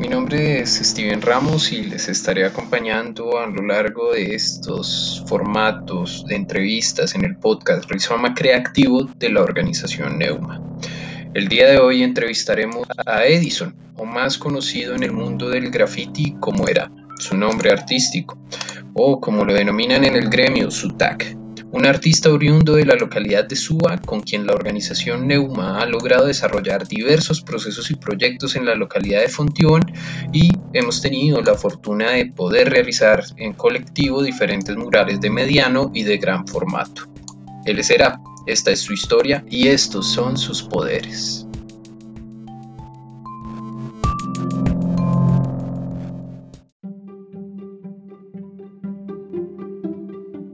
Mi nombre es Steven Ramos y les estaré acompañando a lo largo de estos formatos de entrevistas en el podcast Rizoma Creativo de la organización Neuma. El día de hoy entrevistaremos a Edison, o más conocido en el mundo del graffiti como era su nombre artístico, o como lo denominan en el gremio, Sutak un artista oriundo de la localidad de Suba con quien la organización Neuma ha logrado desarrollar diversos procesos y proyectos en la localidad de Fontión y hemos tenido la fortuna de poder realizar en colectivo diferentes murales de mediano y de gran formato. Él será, esta es su historia y estos son sus poderes.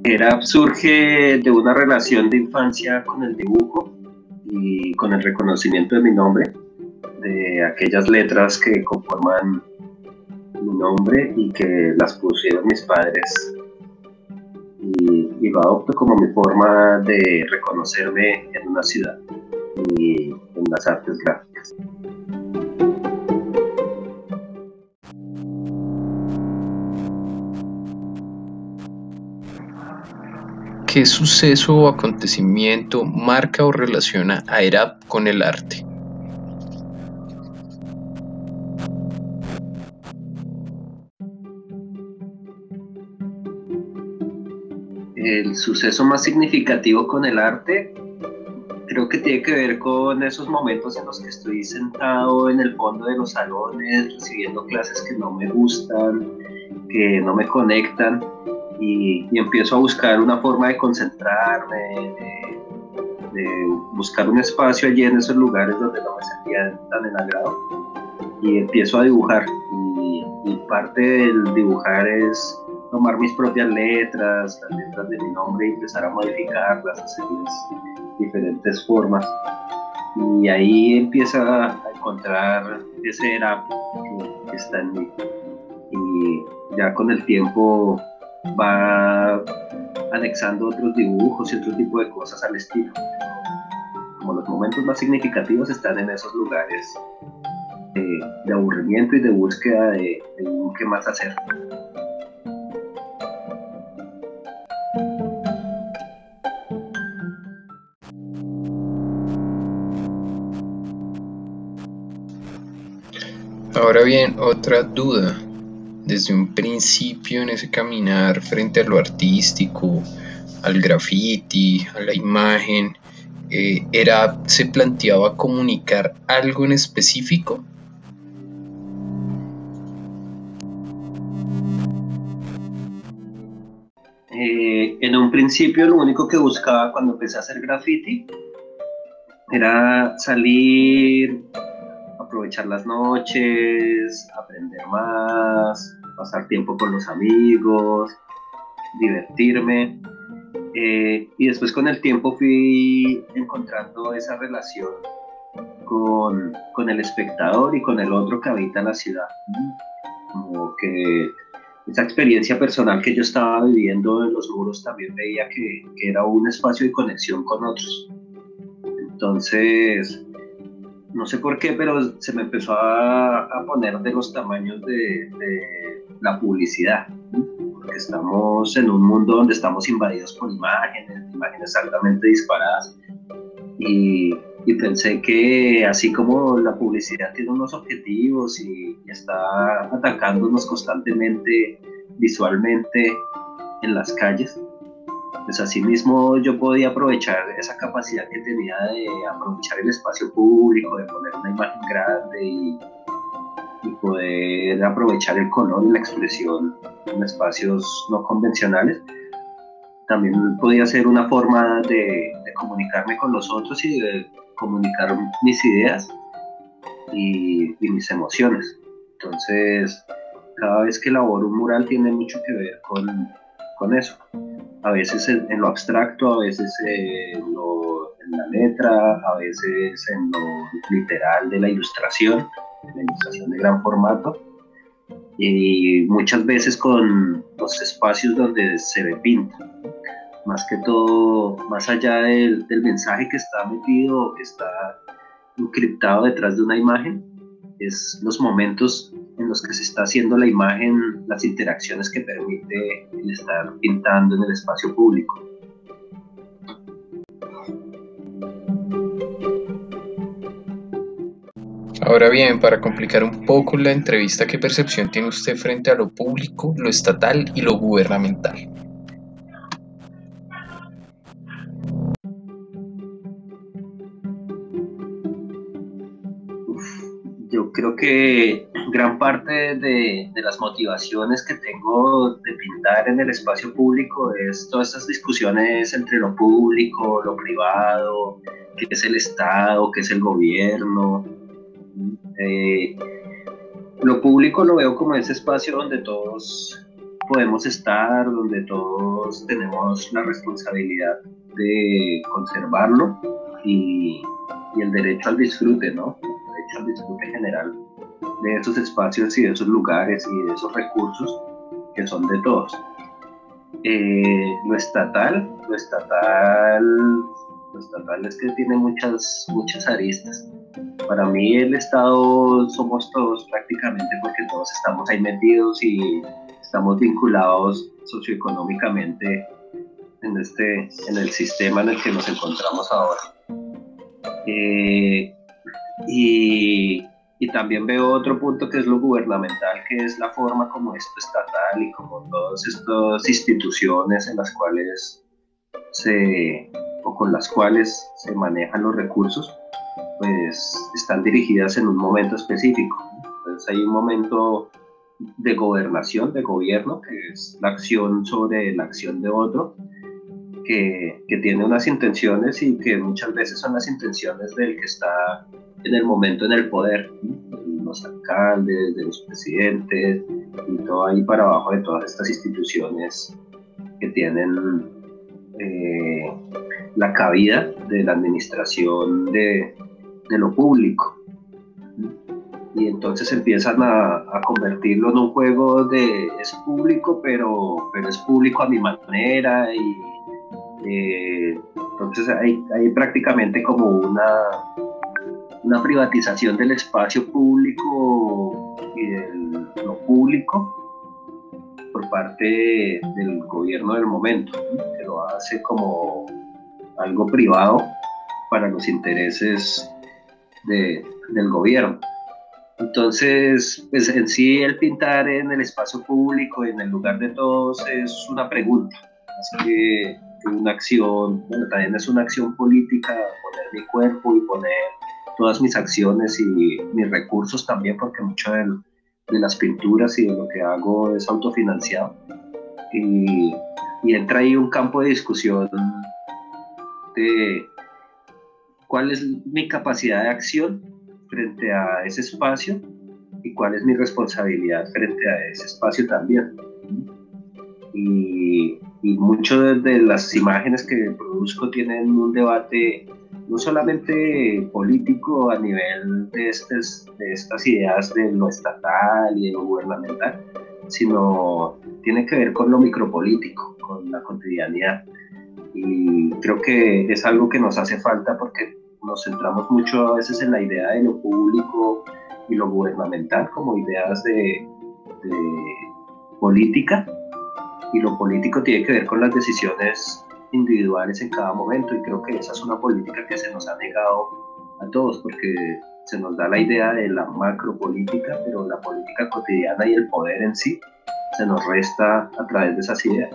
Era, surge de una relación de infancia con el dibujo y con el reconocimiento de mi nombre, de aquellas letras que conforman mi nombre y que las pusieron mis padres. Y, y lo adopto como mi forma de reconocerme en una ciudad y en las artes gráficas. ¿Qué suceso o acontecimiento marca o relaciona a ERAP con el arte? El suceso más significativo con el arte creo que tiene que ver con esos momentos en los que estoy sentado en el fondo de los salones recibiendo clases que no me gustan, que no me conectan y, empiezo a buscar una forma de concentrarme, de, buscar un espacio allí en esos lugares donde no me sentía tan en agrado y empiezo a dibujar. Y, parte del dibujar es tomar mis propias letras, las letras de mi nombre y empezar a modificarlas, hacerles diferentes formas. Y ahí empieza a encontrar ese era que está en mí. Y ya con el tiempo va anexando otros dibujos y otro tipo de cosas al estilo. Como los momentos más significativos están en esos lugares de, aburrimiento y de búsqueda de, qué más hacer. Ahora bien, otra duda desde un principio en ese caminar frente a lo artístico, al graffiti, a la imagen, eh, era, se planteaba comunicar algo en específico? Eh, en un principio lo único que buscaba cuando empecé a hacer graffiti era salir aprovechar las noches, aprender más, pasar tiempo con los amigos, divertirme. Eh, y después con el tiempo fui encontrando esa relación con, con, el espectador y con el otro que habita la ciudad. Como que esa experiencia personal que yo estaba viviendo en los muros también veía que, que era un espacio de conexión con otros. Entonces, no sé por qué, pero se me empezó a, poner de los tamaños de, la publicidad, porque estamos en un mundo donde estamos invadidos por imágenes, imágenes altamente disparadas, y, pensé que así como la publicidad tiene unos objetivos y, y está atacándonos constantemente visualmente en las calles, pues asimismo yo podía aprovechar esa capacidad que tenía de aprovechar el espacio público, de poner una imagen grande y, poder aprovechar el color y la expresión en espacios no convencionales. También podía ser una forma de, comunicarme con los otros y de comunicar mis ideas y, mis emociones. Entonces, cada vez que elaboro un mural tiene mucho que ver con, con eso a veces en, lo abstracto, a veces en, la letra, a veces en lo literal de la ilustración, la ilustración de gran formato, y muchas veces con los espacios donde se ve pinta. más que todo, más allá del, del mensaje que está metido que está encriptado detrás de una imagen, es los momentos en los que se está haciendo la imagen, las interacciones que permite el estar pintando en el espacio público. Ahora bien, para complicar un poco la entrevista, ¿qué percepción tiene usted frente a lo público, lo estatal y lo gubernamental? yo creo que gran parte de, las motivaciones que tengo de pintar en el espacio público es todas estas discusiones entre lo público, lo privado, qué es el Estado, qué es el gobierno. Eh, lo público lo veo como ese espacio donde todos podemos estar, donde todos tenemos la responsabilidad de conservarlo y, y el derecho al disfrute, ¿no? al disfrute general de esos espacios y de esos lugares y de esos recursos que son de todos. Eh, lo estatal, lo estatal, lo estatal es que tiene muchas, muchas aristas. Para mí el Estado somos todos prácticamente porque todos estamos ahí metidos y estamos vinculados socioeconómicamente en, este, en el sistema en el que nos encontramos ahora. Eh, y, y, también veo otro punto que es lo gubernamental, que es la forma como esto estatal y como todas estas instituciones en las cuales se, o con las cuales se manejan los recursos, pues están dirigidas en un momento específico. Entonces hay un momento de gobernación, de gobierno, que es la acción sobre la acción de otro, que, que, tiene unas intenciones y que muchas veces son las intenciones del que está en el momento en el poder, los alcaldes, de los presidentes y todo ahí para abajo de todas estas instituciones que tienen eh, la cabida de la administración de, de, lo público. Y entonces empiezan a, a, convertirlo en un juego de es público, pero, pero es público a mi manera y eh, entonces hay, prácticamente como una una privatización del espacio público y de lo público por parte del gobierno del momento, que lo hace como algo privado para los intereses del gobierno. Entonces, pues en sí el pintar en el espacio público en el lugar de todos es una pregunta, así que una acción, bueno, también es una acción política, poner mi cuerpo y poner todas mis acciones y mis recursos también, porque mucho de, las pinturas y de lo que hago es autofinanciado. Y, y entra ahí un campo de discusión de cuál es mi capacidad de acción frente a ese espacio y cuál es mi responsabilidad frente a ese espacio también. Y, y muchas de las imágenes que produzco tienen un debate no solamente político a nivel de, de estas ideas de lo estatal y de lo gubernamental, sino tiene que ver con lo micropolítico, con la cotidianidad. Y creo que es algo que nos hace falta porque nos centramos mucho a veces en la idea de lo público y lo gubernamental como ideas de, de política, y lo político tiene que ver con las decisiones individuales en cada momento y creo que esa es una política que se nos ha negado a todos porque se nos da la idea de la macropolítica, pero la política cotidiana y el poder en sí se nos resta a través de esas ideas.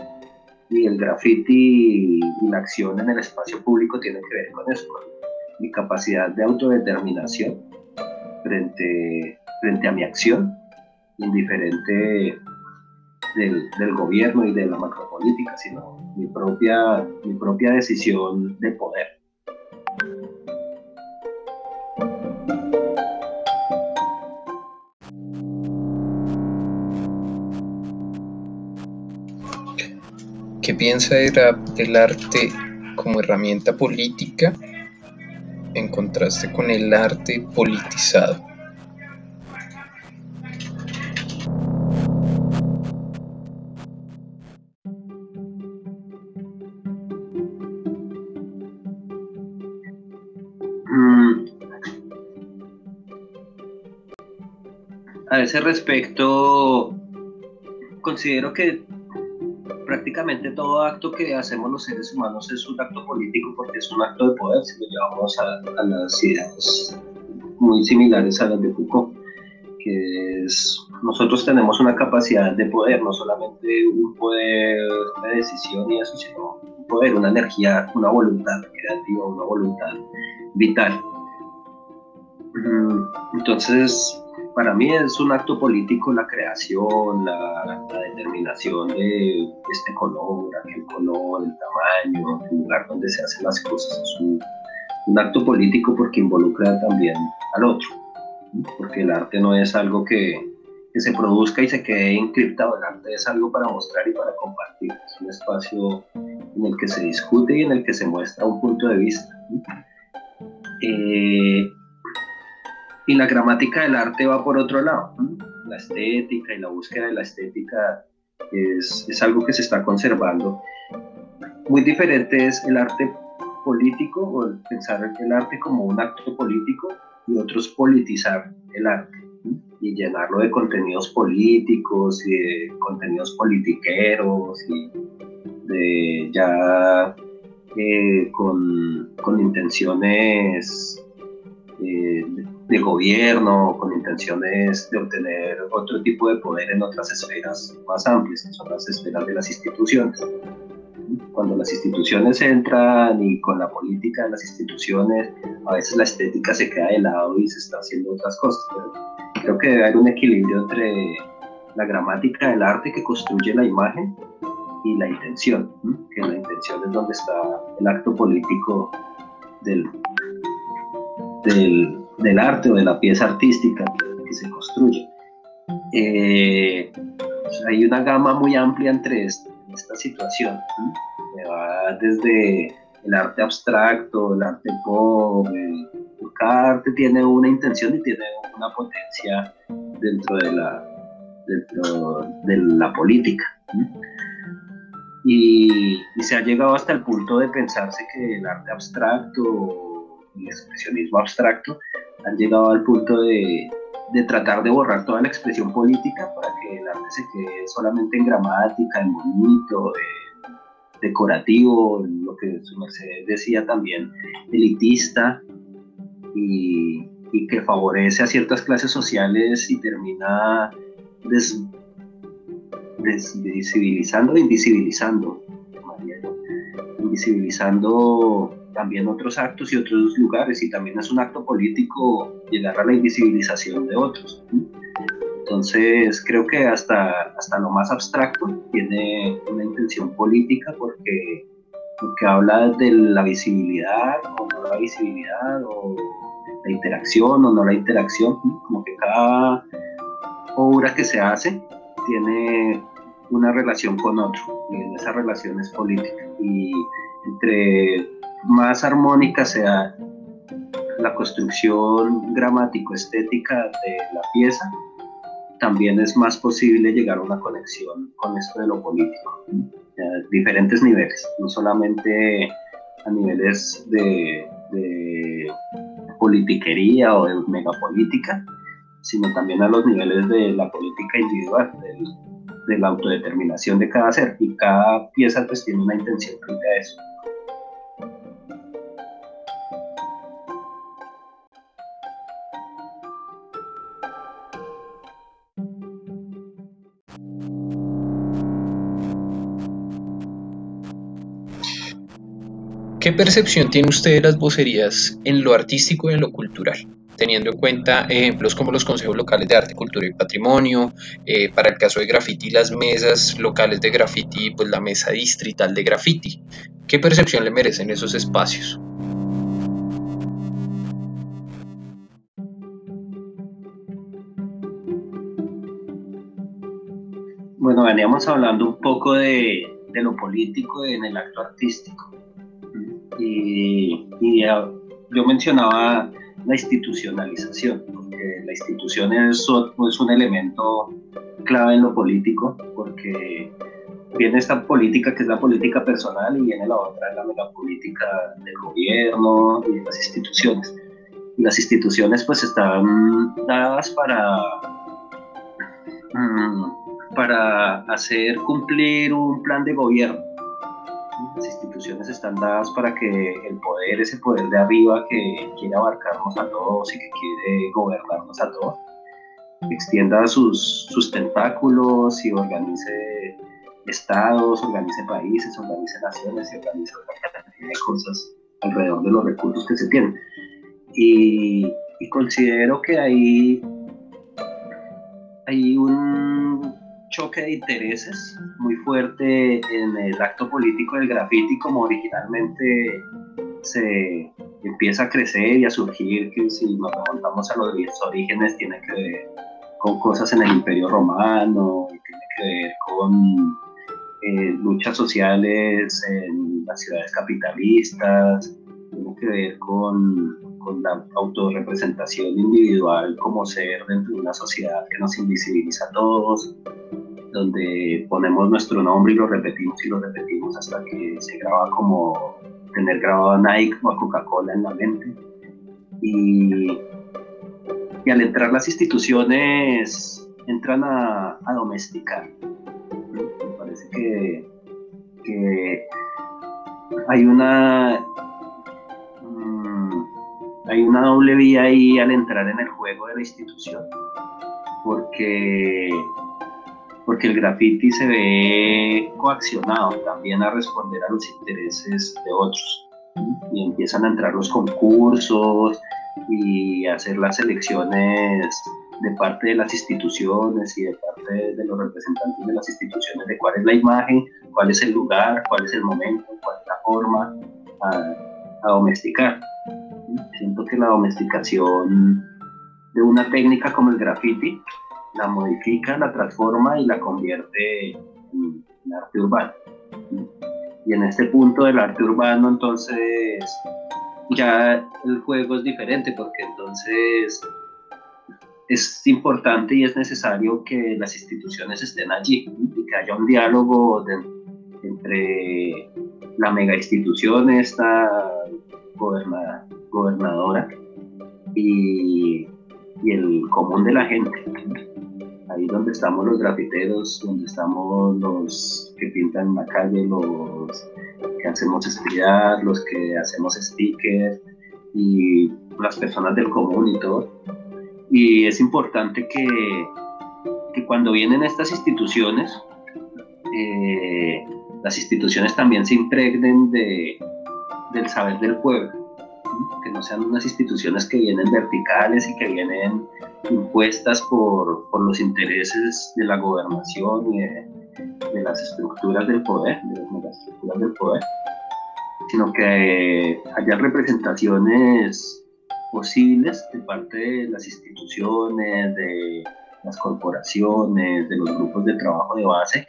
Y el graffiti y la acción en el espacio público tienen que ver con eso, con mi capacidad de autodeterminación frente, frente a mi acción, indiferente del, gobierno y de la macropolítica, sino mi propia, mi propia decisión de poder. ¿Qué piensa del arte como herramienta política en contraste con el arte politizado? A ese respecto, considero que prácticamente todo acto que hacemos los seres humanos es un acto político porque es un acto de poder, si lo llevamos a, las ideas muy similares a las de Foucault, que es nosotros tenemos una capacidad de poder, no solamente un poder de decisión y eso, sino un poder, una energía, una voluntad creativa, una voluntad vital. Mm, entonces, para mí es un acto político la creación, la, determinación de este color, aquel color, el tamaño, el lugar donde se hacen las cosas. Es un, acto político porque involucra también al otro, porque el arte no es algo que, que se produzca y se quede encriptado. El arte es algo para mostrar y para compartir. Es un espacio en el que se discute y en el que se muestra un punto de vista. Eh, y la gramática del arte va por otro lado. La estética y la búsqueda de la estética es, es algo que se está conservando. Muy diferente es el arte político o el pensar el arte como un acto político y otros politizar el arte y llenarlo de contenidos políticos y de contenidos politiqueros y de ya eh, con, con, intenciones eh, de, gobierno, con intenciones de obtener otro tipo de poder en otras esferas más amplias, que son las esferas de las instituciones. Cuando las instituciones entran y con la política de las instituciones, a veces la estética se queda de lado y se está haciendo otras cosas. Pero creo que debe haber un equilibrio entre la gramática del arte que construye la imagen y la intención, que la intención es donde está el acto político del, del, arte o de la pieza artística que se construye. Eh, hay una gama muy amplia entre esta, situación, que va desde el arte abstracto, el arte pop, cada arte tiene una intención y tiene una potencia dentro de la, dentro de la política. Y, se ha llegado hasta el punto de pensarse que el arte abstracto, el expresionismo abstracto, han llegado al punto de, de tratar de borrar toda la expresión política para que el arte se quede solamente en gramática, en bonito, decorativo, lo que su merced decía también, elitista, y, que favorece a ciertas clases sociales y termina des, desvisibilizando invisibilizando, invisibilizando también otros actos y otros lugares y también es un acto político llegar a la invisibilización de otros. Entonces creo que hasta, hasta lo más abstracto tiene una intención política porque, porque habla de la visibilidad o no la visibilidad o la interacción o no la interacción, como que cada obra que se hace tiene una relación con otro y esa relación es política y entre más armónica sea la construcción gramático-estética de la pieza, también es más posible llegar a una conexión con esto de lo político, a diferentes niveles, no solamente a niveles de politiquería o de megapolítica, sino también a los niveles de la política individual, de la autodeterminación de cada ser. Y cada pieza pues tiene una intención frente a eso. ¿Qué percepción tiene usted de las vocerías en lo artístico y en lo cultural? Teniendo en cuenta ejemplos como los consejos locales de arte, cultura y patrimonio, eh, para el caso de graffiti, las mesas locales de graffiti, pues la mesa distrital de graffiti. ¿Qué percepción le merecen esos espacios? Bueno, veníamos hablando un poco de lo político en el acto artístico y, yo mencionaba la institucionalización, porque la institución es, es un elemento clave en lo político, porque viene esta política que es la política personal y viene la otra, la política del gobierno y de las instituciones. las instituciones pues están dadas para, mm, para hacer cumplir un plan de gobierno. Las instituciones están dadas para que el poder, ese poder de arriba que quiere abarcarnos a todos y que quiere gobernarnos a todos, extienda sus, sus tentáculos y organice estados, organice países, organice naciones y organice otra cantidad de cosas alrededor de los recursos que se tienen. Y, considero que hay, hay un choque de intereses muy fuerte en el acto político del graffiti como originalmente se empieza a crecer y a surgir, que si nos remontamos a los orígenes tiene que ver con cosas en el Imperio Romano, tiene que ver con eh, luchas sociales en las ciudades capitalistas, tiene que ver con, con la autorrepresentación individual como ser dentro de una sociedad que nos invisibiliza a todos, donde ponemos nuestro nombre y lo repetimos y lo repetimos hasta que se graba como tener grabado a Nike o a Coca-Cola en la mente. Y, al entrar las instituciones entran a, domesticar que, hay una hay una doble vía ahí al entrar en el juego de la institución porque porque el graffiti se ve coaccionado también a responder a los intereses de otros y empiezan a entrar los concursos y hacer las elecciones de parte de las instituciones y de parte de los representantes de las instituciones de cuál es la imagen, cuál es el lugar, cuál es el momento, cuál es la forma a, domesticar. Siento que la domesticación de una técnica como el graffiti la modifica, la transforma y la convierte en, arte urbano. Y en este punto del arte urbano entonces ya el juego es diferente porque entonces es importante y es necesario que las instituciones estén allí y que haya un diálogo entre la mega institución, esta gobernadora, y, el común de la gente. Ahí donde estamos los grafiteros, donde estamos los que pintan la calle, los que hacemos estudiar, los que hacemos stickers y las personas del común y todo y es importante que, que cuando vienen estas instituciones, eh, las instituciones también se impregnen de, del saber del pueblo, que no sean unas instituciones que vienen verticales y que vienen impuestas por, por los intereses de la gobernación y de, de, las estructuras del poder, de las megaestructuras del poder, sino que haya representaciones posibles de parte de las instituciones, de las corporaciones, de los grupos de trabajo de base,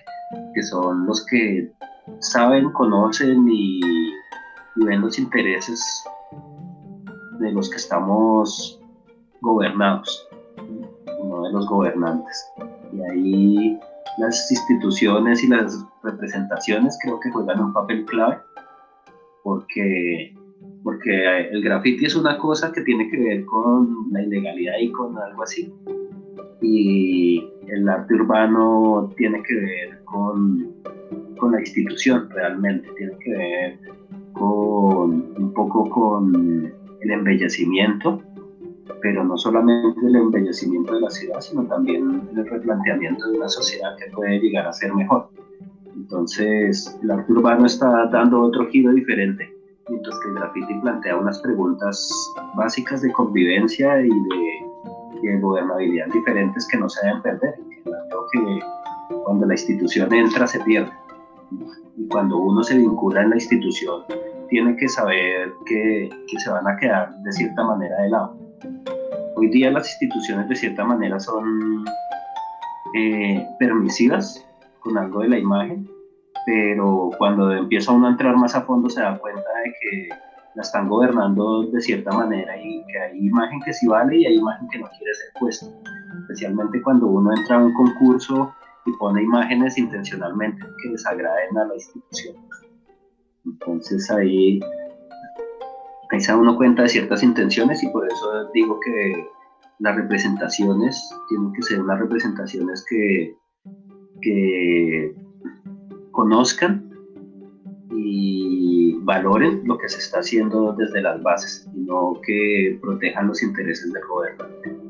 que son los que saben, conocen y, ven los intereses de los que estamos gobernados, no de los gobernantes. Y ahí las instituciones y las representaciones creo que juegan un papel clave porque porque el graffiti es una cosa que tiene que ver con la ilegalidad y con algo así. Y el arte urbano tiene que ver con, con la institución realmente, tiene que ver con un poco con el embellecimiento, pero no solamente el embellecimiento de la ciudad, sino también el replanteamiento de una sociedad que puede llegar a ser mejor. Entonces, el arte urbano está dando otro giro diferente mientras que el graffiti plantea unas preguntas básicas de convivencia y de, gobernabilidad diferentes que no se deben perder. Creo que cuando la institución entra se pierde. Y cuando uno se vincula en la institución, tiene que saber que, que se van a quedar de cierta manera de lado. Hoy día las instituciones de cierta manera son eh, permisivas con algo de la imagen, pero cuando empieza uno a entrar más a fondo se da cuenta de que la están gobernando de cierta manera y que hay imagen que sí vale y hay imagen que no quiere ser puesta, especialmente cuando uno entra a un concurso y pone imágenes intencionalmente que desagraden a la institución. Entonces ahí ahí uno cuenta de ciertas intenciones y por eso digo que las representaciones tienen que ser unas representaciones que, que conozcan y valoren lo que se está haciendo desde las bases y no que protejan los intereses del gobernante.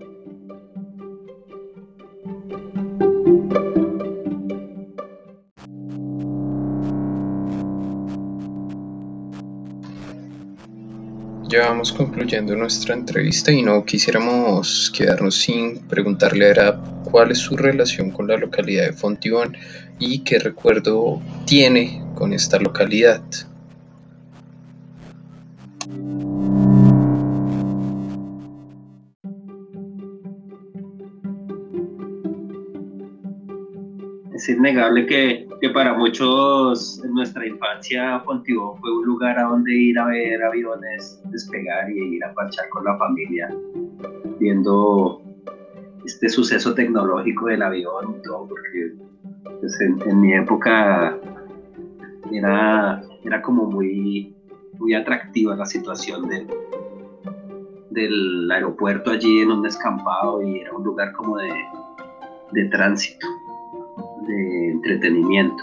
Ya vamos concluyendo nuestra entrevista y no quisiéramos quedarnos sin preguntarle a cuál es su relación con la localidad de Fontibón y qué recuerdo tiene con esta localidad. Es innegable que, que, para muchos en nuestra infancia Fontibón fue un lugar a donde ir a ver aviones despegar y ir a parchar con la familia, viendo este suceso tecnológico del avión y todo, porque pues, en, mi época era, era como muy, muy atractiva la situación del, del aeropuerto allí en un descampado y era un lugar como de, de tránsito de entretenimiento.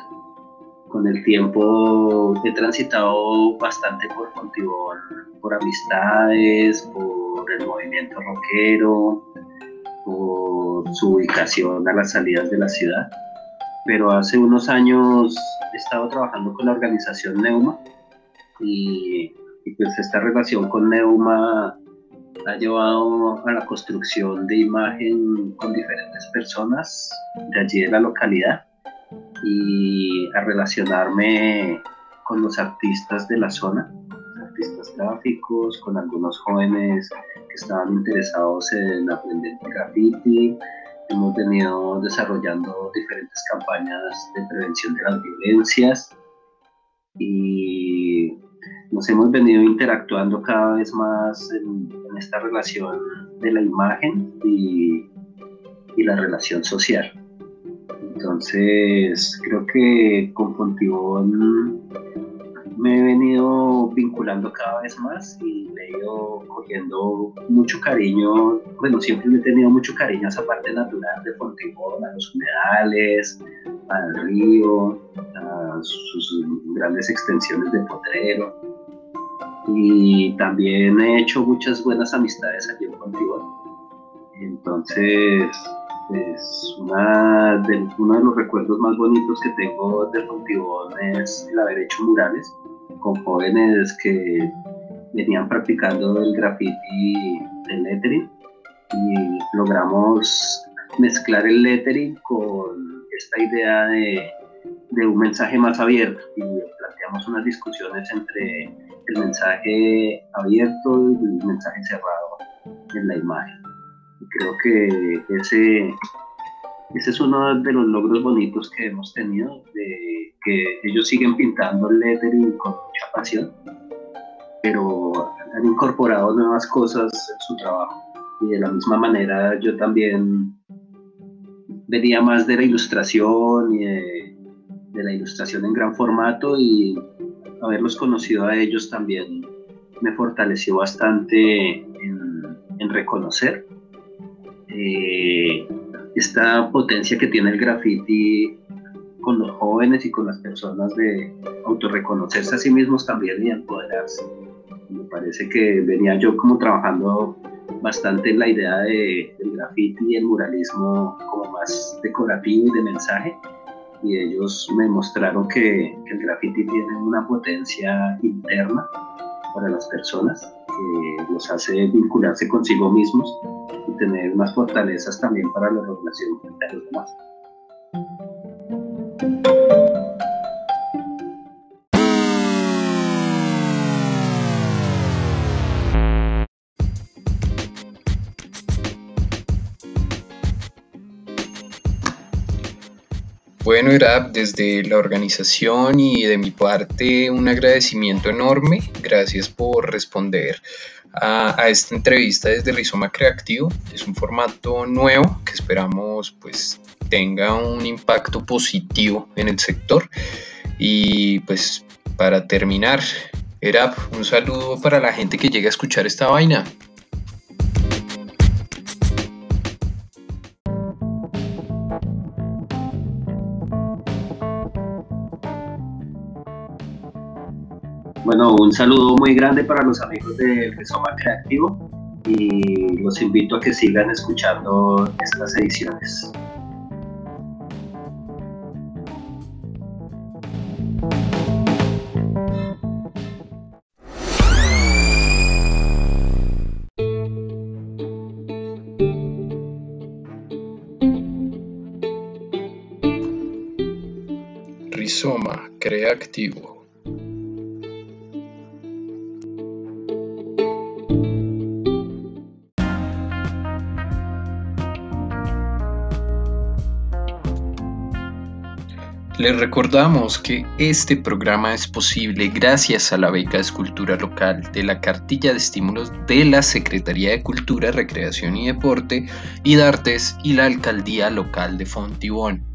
Con el tiempo he transitado bastante por Fontibón, por amistades, por el movimiento rockero, por su ubicación a las salidas de la ciudad. Pero hace unos años he estado trabajando con la organización Neuma y, y pues esta relación con Neuma ha llevado a la construcción de imagen con diferentes personas de allí de la localidad y a relacionarme con los artistas de la zona, artistas gráficos, con algunos jóvenes que estaban interesados en aprender graffiti. Hemos venido desarrollando diferentes campañas de prevención de las violencias y nos hemos venido interactuando cada vez más en, esta relación de la imagen y, y, la relación social. Entonces, creo que con Fontibón me he venido vinculando cada vez más y le he ido cogiendo mucho cariño, bueno, siempre he tenido mucho cariño a esa parte natural de Fontibón, a los humedales, al río, a sus grandes extensiones de potrero y también he hecho muchas buenas amistades aquí en Fontibón. Entonces, es una de, uno de los recuerdos más bonitos que tengo de Fontibón es el haber hecho murales con jóvenes que venían practicando el graffiti del lettering y logramos mezclar el lettering con esta idea de, de un mensaje más abierto y planteamos unas discusiones entre el mensaje abierto y el mensaje cerrado en la imagen. Y creo que ese, ese es uno de los logros bonitos que hemos tenido, de que ellos siguen pintando el lettering con mucha pasión, pero han incorporado nuevas cosas en su trabajo. Y de la misma manera yo también venía más de la ilustración y de, de la ilustración en gran formato y haberlos conocido a ellos también me fortaleció bastante en, en reconocer eh, esta potencia que tiene el graffiti con los jóvenes y con las personas de autorreconocerse a sí mismos también y empoderarse. Me parece que venía yo como trabajando bastante en la idea de, del graffiti y el muralismo como más decorativo y de mensaje y ellos me mostraron que, el graffiti tiene una potencia interna para las personas que los hace vincularse consigo mismos y tener unas fortalezas también para la relación con los demás. Bueno, era desde la organización y de mi parte un agradecimiento enorme. Gracias por responder a, esta entrevista desde Rizoma Creativo. Es un formato nuevo que esperamos pues tenga un impacto positivo en el sector. Y pues para terminar, Era un saludo para la gente que llega a escuchar esta vaina. Un saludo muy grande para los amigos de Rizoma Creativo y los invito a que sigan escuchando estas ediciones. Rizoma Creativo Les recordamos que este programa es posible gracias a la beca de escultura local de la cartilla de estímulos de la Secretaría de Cultura, Recreación y Deporte y de Artes y la Alcaldía Local de Fontibón.